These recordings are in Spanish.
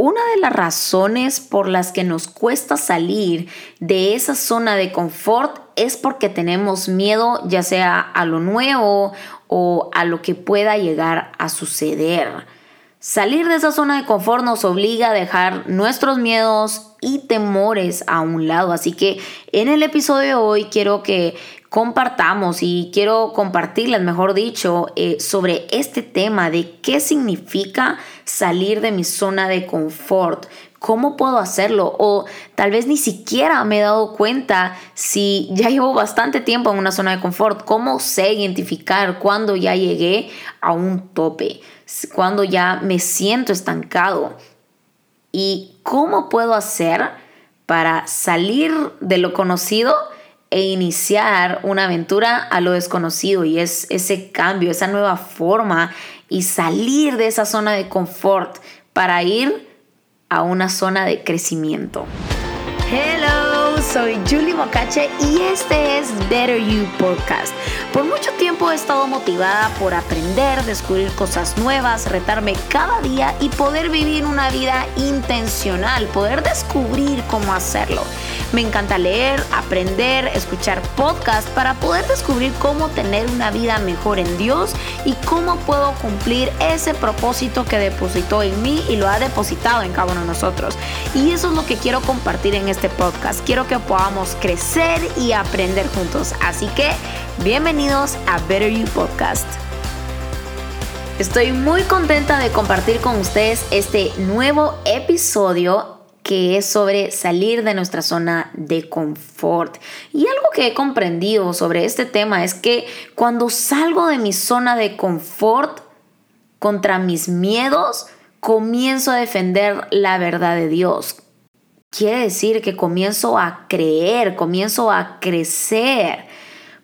una de las razones por las que nos cuesta salir de esa zona de confort es porque tenemos miedo ya sea a lo nuevo o a lo que pueda llegar a suceder. Salir de esa zona de confort nos obliga a dejar nuestros miedos y temores a un lado. Así que en el episodio de hoy quiero que compartamos y quiero compartirles, mejor dicho, eh, sobre este tema de qué significa salir de mi zona de confort. ¿Cómo puedo hacerlo? O tal vez ni siquiera me he dado cuenta si ya llevo bastante tiempo en una zona de confort. ¿Cómo sé identificar cuando ya llegué a un tope? cuando ya me siento estancado. ¿Y cómo puedo hacer para salir de lo conocido e iniciar una aventura a lo desconocido? Y es ese cambio, esa nueva forma y salir de esa zona de confort para ir a una zona de crecimiento. Hello, soy Julie Mocache y este es Better You Podcast. Por mucho tiempo he estado motivada por aprender, descubrir cosas nuevas, retarme cada día y poder vivir una vida intencional, poder descubrir cómo hacerlo. Me encanta leer, aprender, escuchar podcasts para poder descubrir cómo tener una vida mejor en Dios y cómo puedo cumplir ese propósito que depositó en mí y lo ha depositado en cada uno de nosotros. Y eso es lo que quiero compartir en este podcast. Quiero que podamos crecer y aprender juntos. Así que bienvenidos a Better You Podcast. Estoy muy contenta de compartir con ustedes este nuevo episodio que es sobre salir de nuestra zona de confort. Y algo que he comprendido sobre este tema es que cuando salgo de mi zona de confort contra mis miedos, comienzo a defender la verdad de Dios. Quiere decir que comienzo a creer, comienzo a crecer,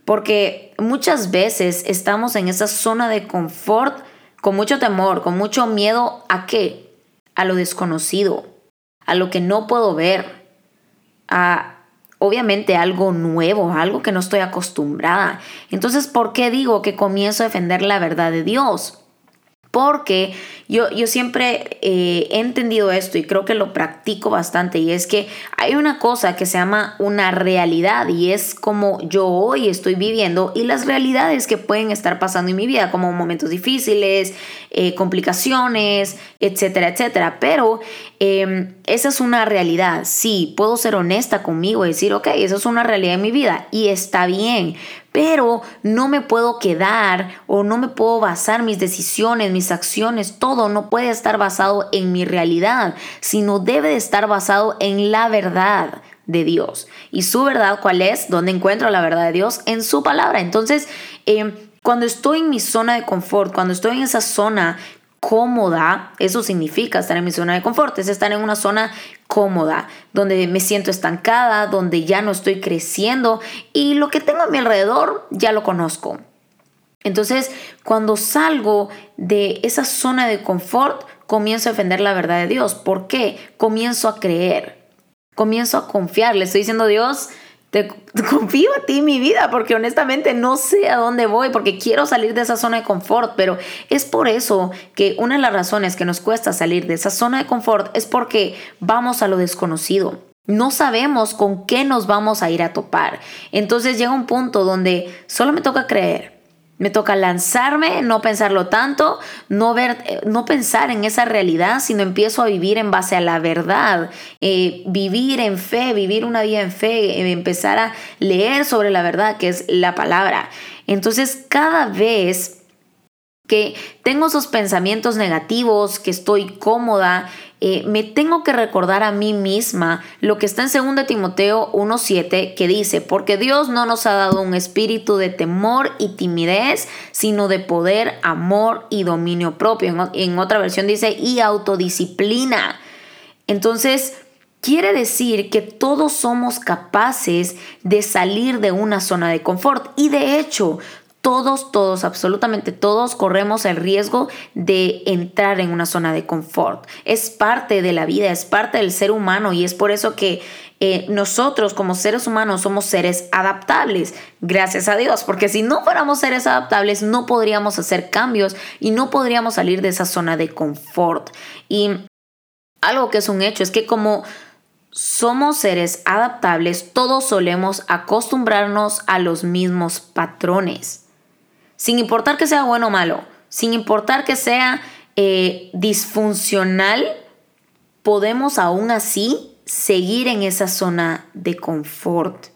porque muchas veces estamos en esa zona de confort con mucho temor, con mucho miedo a qué? A lo desconocido a lo que no puedo ver, a obviamente algo nuevo, algo que no estoy acostumbrada. Entonces, ¿por qué digo que comienzo a defender la verdad de Dios? Porque yo, yo siempre eh, he entendido esto y creo que lo practico bastante y es que hay una cosa que se llama una realidad y es como yo hoy estoy viviendo y las realidades que pueden estar pasando en mi vida como momentos difíciles, eh, complicaciones, etcétera, etcétera. Pero em, esa es una realidad. Sí, puedo ser honesta conmigo y decir, ok, esa es una realidad en mi vida y está bien pero no me puedo quedar o no me puedo basar mis decisiones, mis acciones, todo no puede estar basado en mi realidad, sino debe de estar basado en la verdad de Dios. ¿Y su verdad cuál es? ¿Dónde encuentro la verdad de Dios? En su palabra. Entonces, eh, cuando estoy en mi zona de confort, cuando estoy en esa zona cómoda, eso significa estar en mi zona de confort, es estar en una zona cómoda, donde me siento estancada, donde ya no estoy creciendo y lo que tengo a mi alrededor ya lo conozco. Entonces, cuando salgo de esa zona de confort, comienzo a defender la verdad de Dios. ¿Por qué? Comienzo a creer, comienzo a confiar. Le estoy diciendo, Dios, te, confío a ti mi vida porque honestamente no sé a dónde voy porque quiero salir de esa zona de confort, pero es por eso que una de las razones que nos cuesta salir de esa zona de confort es porque vamos a lo desconocido. No sabemos con qué nos vamos a ir a topar. Entonces llega un punto donde solo me toca creer, me toca lanzarme, no pensarlo tanto, no, ver, eh, no pensar en esa realidad, sino empiezo a vivir en base a la verdad, eh, vivir en fe, vivir una vida en fe, eh, empezar a leer sobre la verdad, que es la palabra. Entonces, cada vez que tengo esos pensamientos negativos, que estoy cómoda, eh, me tengo que recordar a mí misma lo que está en 2 Timoteo 1.7 que dice, porque Dios no nos ha dado un espíritu de temor y timidez, sino de poder, amor y dominio propio. En, en otra versión dice, y autodisciplina. Entonces, Quiere decir que todos somos capaces de salir de una zona de confort y de hecho todos, todos, absolutamente todos corremos el riesgo de entrar en una zona de confort. Es parte de la vida, es parte del ser humano y es por eso que eh, nosotros como seres humanos somos seres adaptables, gracias a Dios, porque si no fuéramos seres adaptables no podríamos hacer cambios y no podríamos salir de esa zona de confort. Y Algo que es un hecho es que como somos seres adaptables, todos solemos acostumbrarnos a los mismos patrones. Sin importar que sea bueno o malo, sin importar que sea eh, disfuncional, podemos aún así seguir en esa zona de confort.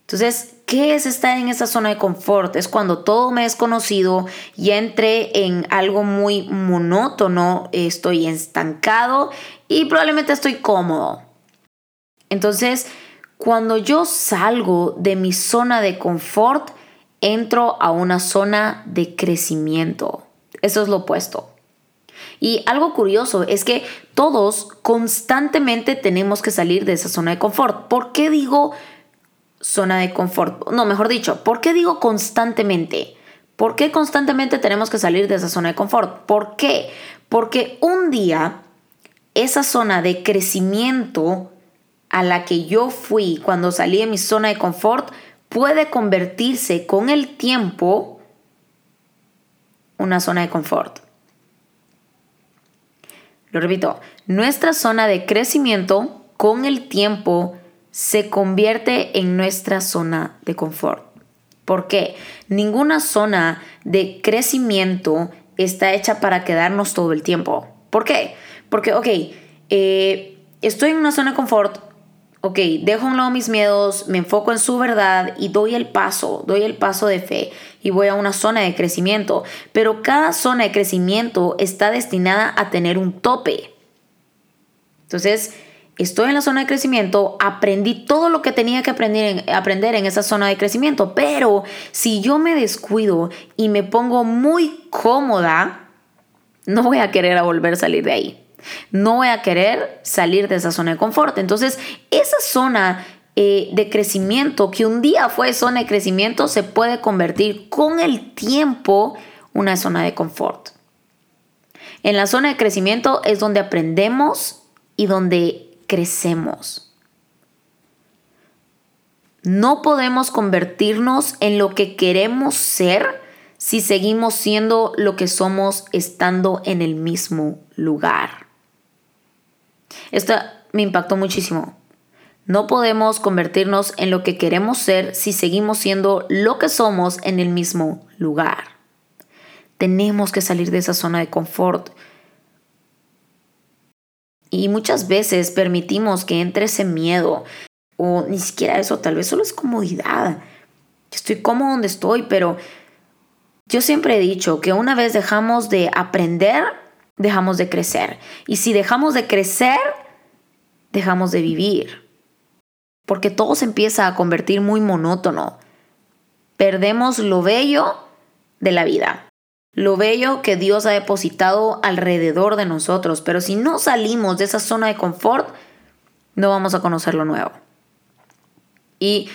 Entonces, ¿qué es estar en esa zona de confort? Es cuando todo me es conocido, ya entré en algo muy monótono, estoy estancado y probablemente estoy cómodo. Entonces, cuando yo salgo de mi zona de confort, entro a una zona de crecimiento. Eso es lo opuesto. Y algo curioso es que todos constantemente tenemos que salir de esa zona de confort. ¿Por qué digo zona de confort? No, mejor dicho, ¿por qué digo constantemente? ¿Por qué constantemente tenemos que salir de esa zona de confort? ¿Por qué? Porque un día esa zona de crecimiento a la que yo fui cuando salí de mi zona de confort puede convertirse con el tiempo una zona de confort. Lo repito, nuestra zona de crecimiento con el tiempo se convierte en nuestra zona de confort. ¿Por qué? Ninguna zona de crecimiento está hecha para quedarnos todo el tiempo. ¿Por qué? Porque, ok, eh, estoy en una zona de confort, ok, dejo a un lado mis miedos, me enfoco en su verdad y doy el paso, doy el paso de fe y voy a una zona de crecimiento. Pero cada zona de crecimiento está destinada a tener un tope. Entonces, estoy en la zona de crecimiento, aprendí todo lo que tenía que aprender en, esa zona de crecimiento, pero si yo me descuido y me pongo muy cómoda, no voy a querer volver a salir de ahí. No voy a querer salir de esa zona de confort. Entonces, esa zona eh, de crecimiento, que un día fue zona de crecimiento, se puede convertir con el tiempo una zona de confort. En la zona de crecimiento es donde aprendemos y donde crecemos. No podemos convertirnos en lo que queremos ser si seguimos siendo lo que somos estando en el mismo lugar. Esto me impactó muchísimo. No podemos convertirnos en lo que queremos ser si seguimos siendo lo que somos en el mismo lugar. Tenemos que salir de esa zona de confort. Y muchas veces permitimos que entre ese miedo, o ni siquiera eso, tal vez solo es comodidad. Estoy cómodo donde estoy, pero yo siempre he dicho que una vez dejamos de aprender, dejamos de crecer. Y si dejamos de crecer, dejamos de vivir. Porque todo se empieza a convertir muy monótono. Perdemos lo bello de la vida. Lo bello que Dios ha depositado alrededor de nosotros. Pero si no salimos de esa zona de confort, no vamos a conocer lo nuevo. Y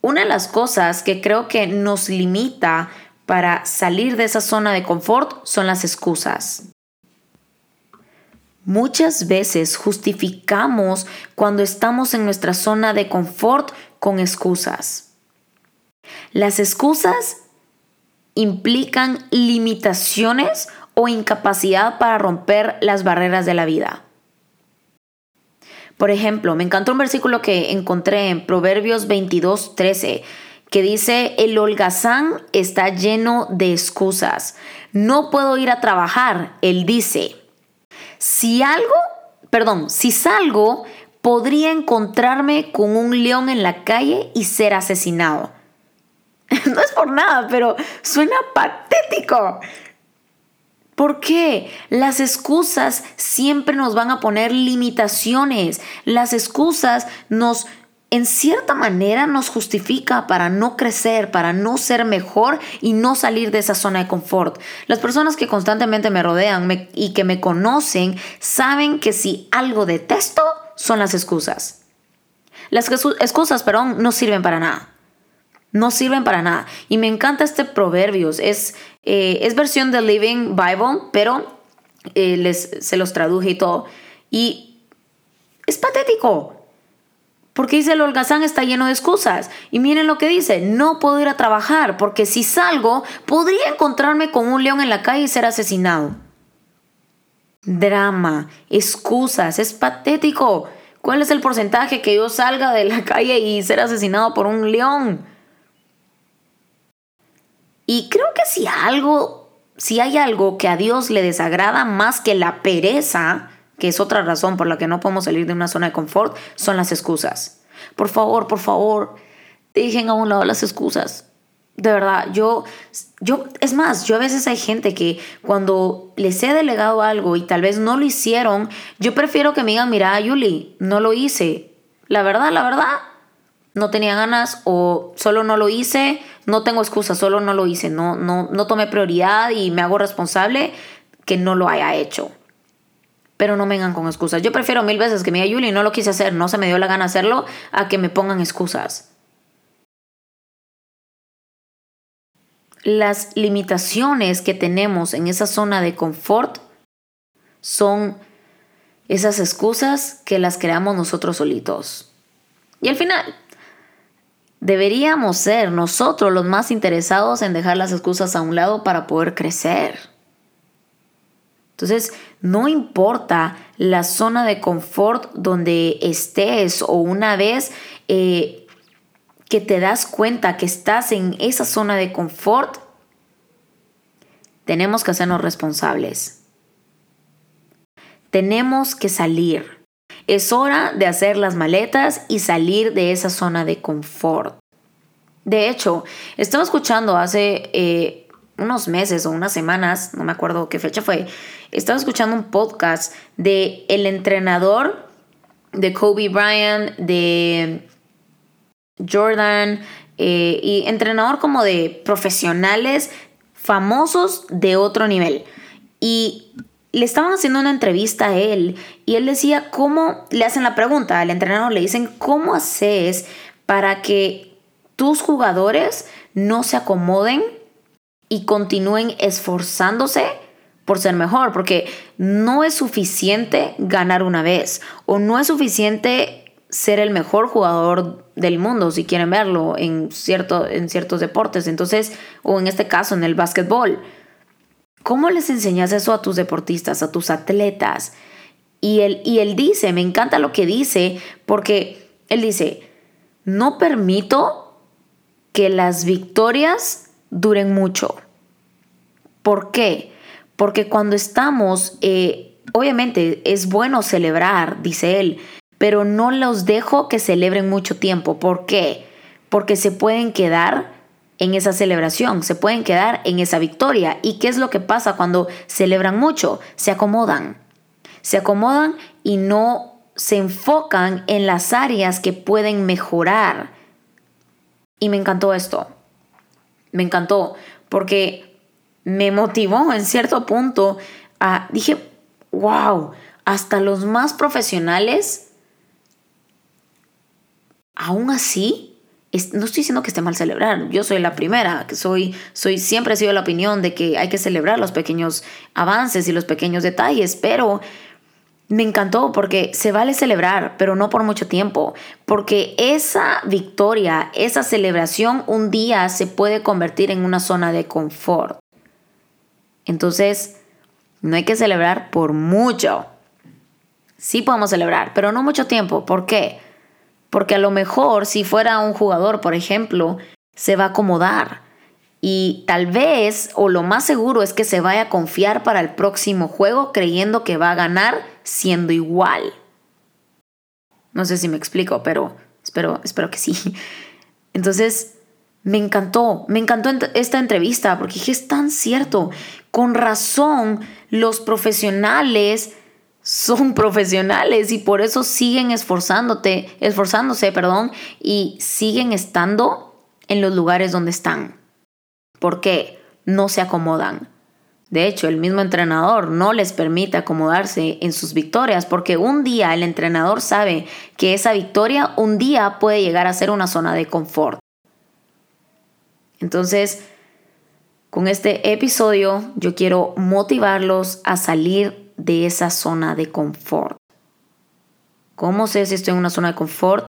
una de las cosas que creo que nos limita para salir de esa zona de confort son las excusas. Muchas veces justificamos cuando estamos en nuestra zona de confort con excusas. Las excusas implican limitaciones o incapacidad para romper las barreras de la vida. Por ejemplo, me encantó un versículo que encontré en Proverbios 22, 13, que dice, el holgazán está lleno de excusas. No puedo ir a trabajar, él dice. Si algo, perdón, si salgo, podría encontrarme con un león en la calle y ser asesinado. no es por nada, pero suena patético. ¿Por qué? Las excusas siempre nos van a poner limitaciones. Las excusas nos en cierta manera nos justifica para no crecer, para no ser mejor y no salir de esa zona de confort. Las personas que constantemente me rodean y que me conocen saben que si algo detesto son las excusas. Las excusas, perdón, no sirven para nada. No sirven para nada. Y me encanta este proverbio. Es, eh, es versión de Living Bible, pero eh, les, se los traduje y todo. Y es patético. Porque dice el holgazán está lleno de excusas. Y miren lo que dice, no puedo ir a trabajar porque si salgo podría encontrarme con un león en la calle y ser asesinado. drama, excusas, es patético. ¿Cuál es el porcentaje que yo salga de la calle y ser asesinado por un león? Y creo que si algo, si hay algo que a Dios le desagrada más que la pereza, que es otra razón por la que no podemos salir de una zona de confort, son las excusas. Por favor, por favor, dejen a un lado las excusas. De verdad, yo, yo, es más, yo a veces hay gente que cuando les he delegado algo y tal vez no lo hicieron, yo prefiero que me digan, mira, Yuli, no lo hice. La verdad, la verdad, no tenía ganas o solo no lo hice, no tengo excusa, solo no lo hice, no, no, no tomé prioridad y me hago responsable que no lo haya hecho. Pero no vengan con excusas. Yo prefiero mil veces que me diga Yuli, no lo quise hacer, no se me dio la gana hacerlo, a que me pongan excusas. las limitaciones que tenemos en esa zona de confort son esas excusas que las creamos nosotros solitos. Y al final, deberíamos ser nosotros los más interesados en dejar las excusas a un lado para poder crecer. Entonces, no importa la zona de confort donde estés o una vez eh, que te das cuenta que estás en esa zona de confort, tenemos que hacernos responsables. Tenemos que salir. Es hora de hacer las maletas y salir de esa zona de confort. De hecho, estaba escuchando hace eh, unos meses o unas semanas, no me acuerdo qué fecha fue, estaba escuchando un podcast de el entrenador de Kobe Bryant, de Jordan eh, y entrenador como de profesionales famosos de otro nivel. Y le estaban haciendo una entrevista a él y él decía cómo, le hacen la pregunta al entrenador, le dicen, ¿cómo haces para que tus jugadores no se acomoden y continúen esforzándose por ser mejor? Porque no es suficiente ganar una vez o no es suficiente ser el mejor jugador del mundo, si quieren verlo, en, cierto, en ciertos deportes. Entonces, o en este caso, en el básquetbol. ¿Cómo les enseñas eso a tus deportistas, a tus atletas? Y y él dice, me encanta lo que dice, porque él dice, no permito que las victorias duren mucho. ¿Por qué? Porque cuando estamos, eh, obviamente es bueno celebrar, dice él, pero no los dejo que celebren mucho tiempo. ¿Por qué? Porque se pueden quedar en esa celebración, se pueden quedar en esa victoria. ¿Y qué es lo que pasa cuando celebran mucho? Se acomodan. Se acomodan y no se enfocan en las áreas que pueden mejorar. Y me encantó esto. Me encantó porque me motivó en cierto punto a, dije, wow, hasta los más profesionales aún así, no estoy diciendo que esté mal celebrar. Yo soy la primera, que soy, soy, siempre he sido la opinión de que hay que celebrar los pequeños avances y los pequeños detalles, pero me encantó porque se vale celebrar, pero no por mucho tiempo, porque esa victoria, esa celebración un día se puede convertir en una zona de confort. Entonces, no hay que celebrar por mucho. Sí podemos celebrar, pero no mucho tiempo. ¿Por qué? Porque a lo mejor si fuera un jugador, por ejemplo, se va a acomodar y tal vez, o lo más seguro es que se vaya a confiar para el próximo juego creyendo que va a ganar siendo igual. No sé si me explico, pero espero, espero que sí. Entonces, me encantó, me encantó esta entrevista porque dije, es tan cierto. Con razón, los profesionales son profesionales y por eso siguen esforzándote, esforzándose, perdón, y siguen estando en los lugares donde están. ¿Por qué? No se acomodan. De hecho, el mismo entrenador no les permite acomodarse en sus victorias porque un día el entrenador sabe que esa victoria un día puede llegar a ser una zona de confort. Entonces, con este episodio yo quiero motivarlos a salir de esa zona de confort. ¿Cómo sé si estoy en una zona de confort?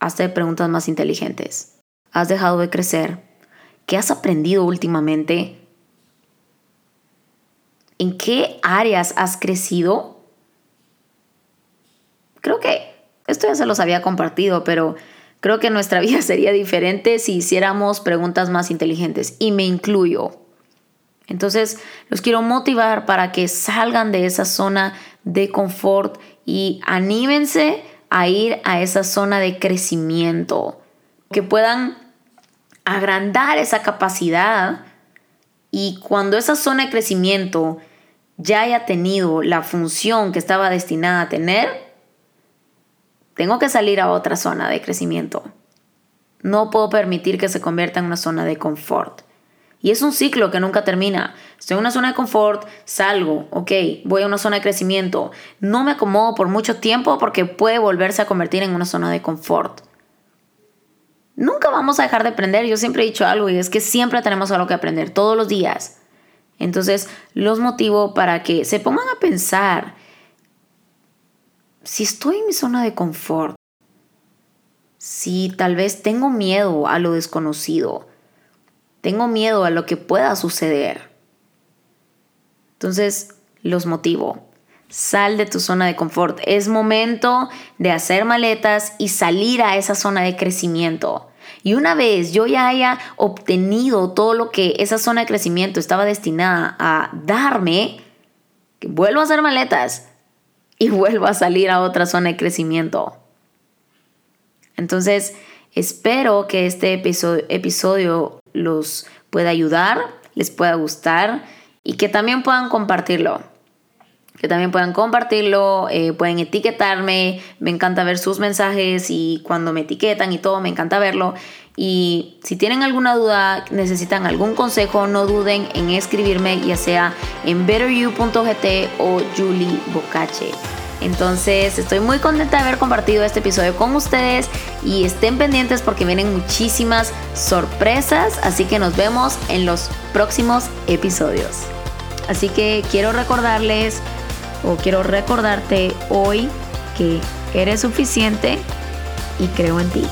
Hazte preguntas más inteligentes. ¿Has dejado de crecer? ¿Qué has aprendido últimamente? ¿En qué áreas has crecido? Creo que esto ya se los había compartido, pero creo que nuestra vida sería diferente si hiciéramos preguntas más inteligentes y me incluyo. Entonces, los quiero motivar para que salgan de esa zona de confort y anímense a ir a esa zona de crecimiento, que puedan agrandar esa capacidad y cuando esa zona de crecimiento ya haya tenido la función que estaba destinada a tener, tengo que salir a otra zona de crecimiento. No puedo permitir que se convierta en una zona de confort. Y es un ciclo que nunca termina. Estoy en una zona de confort, salgo, ok, voy a una zona de crecimiento. No me acomodo por mucho tiempo porque puede volverse a convertir en una zona de confort. Nunca vamos a dejar de aprender. Yo siempre he dicho algo y es que siempre tenemos algo que aprender, todos los días. Entonces, los motivo para que se pongan a pensar, si estoy en mi zona de confort, si tal vez tengo miedo a lo desconocido, tengo miedo a lo que pueda suceder. Entonces, los motivo. Sal de tu zona de confort. Es momento de hacer maletas y salir a esa zona de crecimiento. Y una vez yo ya haya obtenido todo lo que esa zona de crecimiento estaba destinada a darme, vuelvo a hacer maletas y vuelvo a salir a otra zona de crecimiento. Entonces, espero que este episodio, los pueda ayudar, les pueda gustar y que también puedan compartirlo. Que también puedan compartirlo, eh, pueden etiquetarme, me encanta ver sus mensajes y cuando me etiquetan y todo, me encanta verlo. Y si tienen alguna duda, necesitan algún consejo, no duden en escribirme, ya sea en betteryou.gt o Julie Bocache. Entonces estoy muy contenta de haber compartido este episodio con ustedes y estén pendientes porque vienen muchísimas sorpresas, así que nos vemos en los próximos episodios. Así que quiero recordarles o quiero recordarte hoy que eres suficiente y creo en ti.